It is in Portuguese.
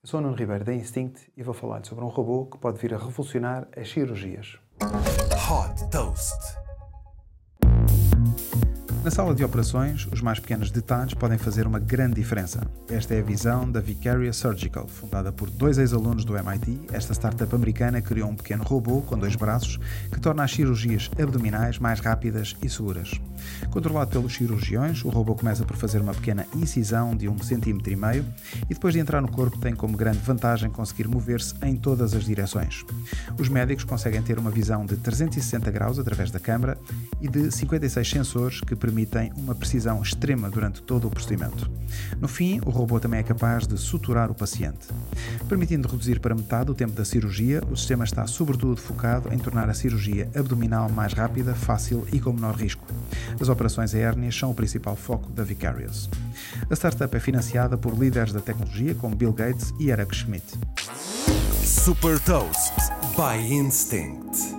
Eu sou o Nuno Ribeiro da Instinct e vou falar sobre um robô que pode vir a revolucionar as cirurgias. Hot Toast. Na sala de operações, os mais pequenos detalhes podem fazer uma grande diferença. Esta é a visão da Vicarious Surgical, fundada por dois ex-alunos do MIT. Esta startup americana criou um pequeno robô com dois braços que torna as cirurgias abdominais mais rápidas e seguras. Controlado pelos cirurgiões, o robô começa por fazer uma pequena incisão de um centímetro e meio e depois de entrar no corpo tem como grande vantagem conseguir mover-se em todas as direções. Os médicos conseguem ter uma visão de 360 graus através da câmara e de 56 sensores que permitem uma precisão extrema durante todo o procedimento. No fim, o robô também é capaz de suturar o paciente. Permitindo reduzir para metade o tempo da cirurgia, o sistema está sobretudo focado em tornar a cirurgia abdominal mais rápida, fácil e com menor risco. As operações aéreas são o principal foco da Vicarious. A startup é financiada por líderes da tecnologia como Bill Gates e Eric Schmidt. Super Toast by Instinct.